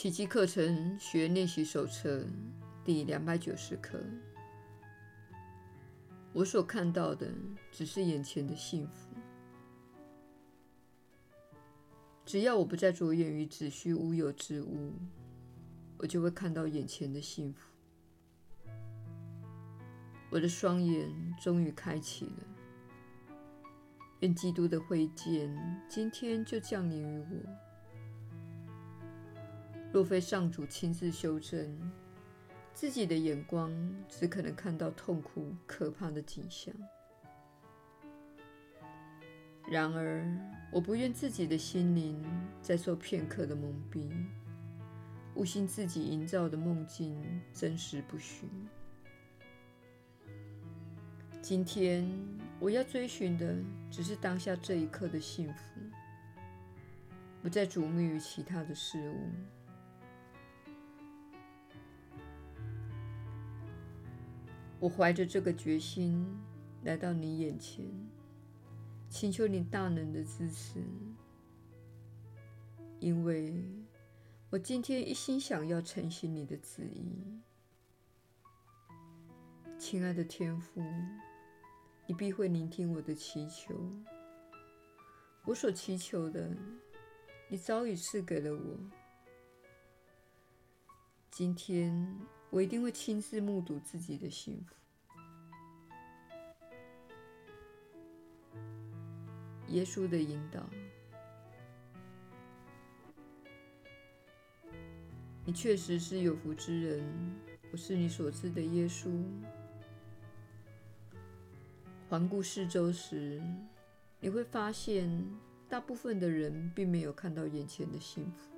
奇迹课程学练习手册第两百九十课。我所看到的只是眼前的幸福。只要我不再着眼于子虚乌有之物，我就会看到眼前的幸福。我的双眼终于开启了。愿基督的慧见今天就降临于我。若非上主亲自修正，自己的眼光只可能看到痛苦可怕的景象。然而，我不愿自己的心灵再受片刻的蒙蔽，误信自己营造的梦境真实不虚。今天我要追寻的只是当下这一刻的幸福，不再瞩目于其他的事物。我怀着这个决心来到你眼前，请求你大能的支持，因为我今天一心想要成行你的旨意。亲爱的天父，你必会聆听我的祈求。我所祈求的，你早已赐给了我。今天。我一定会亲自目睹自己的幸福。耶稣的引导，你确实是有福之人。我是你所知的耶稣。环顾四周时，你会发现，大部分的人并没有看到眼前的幸福。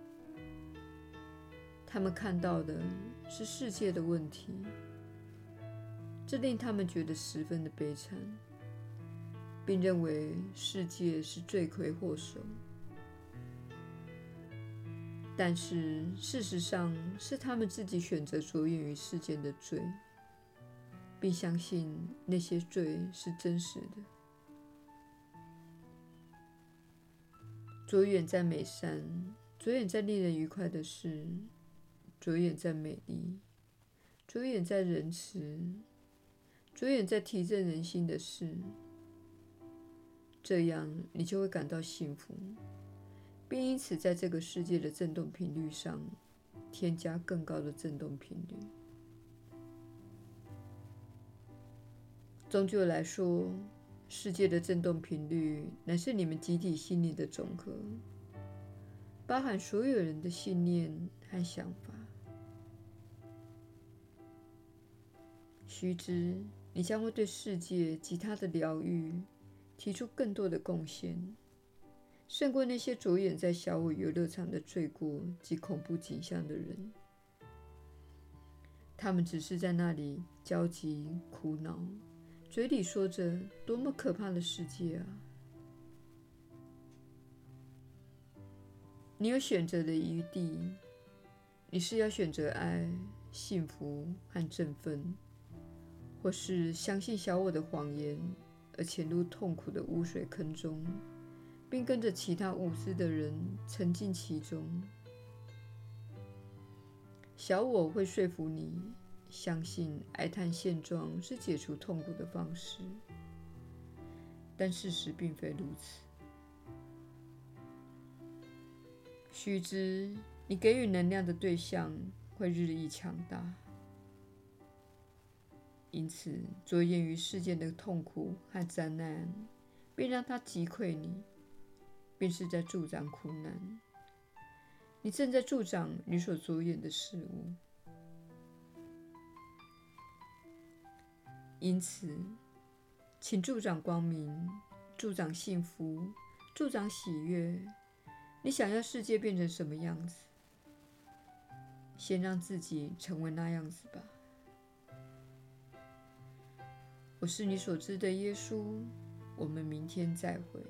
他们看到的是世界的问题，这令他们觉得十分的悲惨，并认为世界是罪魁祸首。但是事实上是他们自己选择着眼于世间的罪，并相信那些罪是真实的。着眼在美善，着眼在令人愉快的事。着眼在美丽，着眼在仁慈，着眼在提振人心的事，这样你就会感到幸福，并因此在这个世界的振动频率上添加更高的振动频率。终究来说，世界的振动频率乃是你们集体心灵的总和，包含所有人的信念和想法。须知，你将会对世界及它的疗愈提出更多的贡献，胜过那些着眼在小我游乐场的罪过及恐怖景象的人。他们只是在那里焦急苦恼，嘴里说着“多么可怕的世界啊！”你有选择的余地，你是要选择爱、幸福和振奋。或是相信小我的谎言，而潜入痛苦的污水坑中，并跟着其他无知的人沉浸其中。小我会说服你相信哀叹现状是解除痛苦的方式，但事实并非如此。须知，你给予能量的对象会日益强大。因此，着眼于世间的痛苦和灾难，并让它击溃你，便是在助长苦难。你正在助长你所着眼的事物。因此，请助长光明，助长幸福，助长喜悦。你想要世界变成什么样子？先让自己成为那样子吧。我是你所知的耶稣，我们明天再会。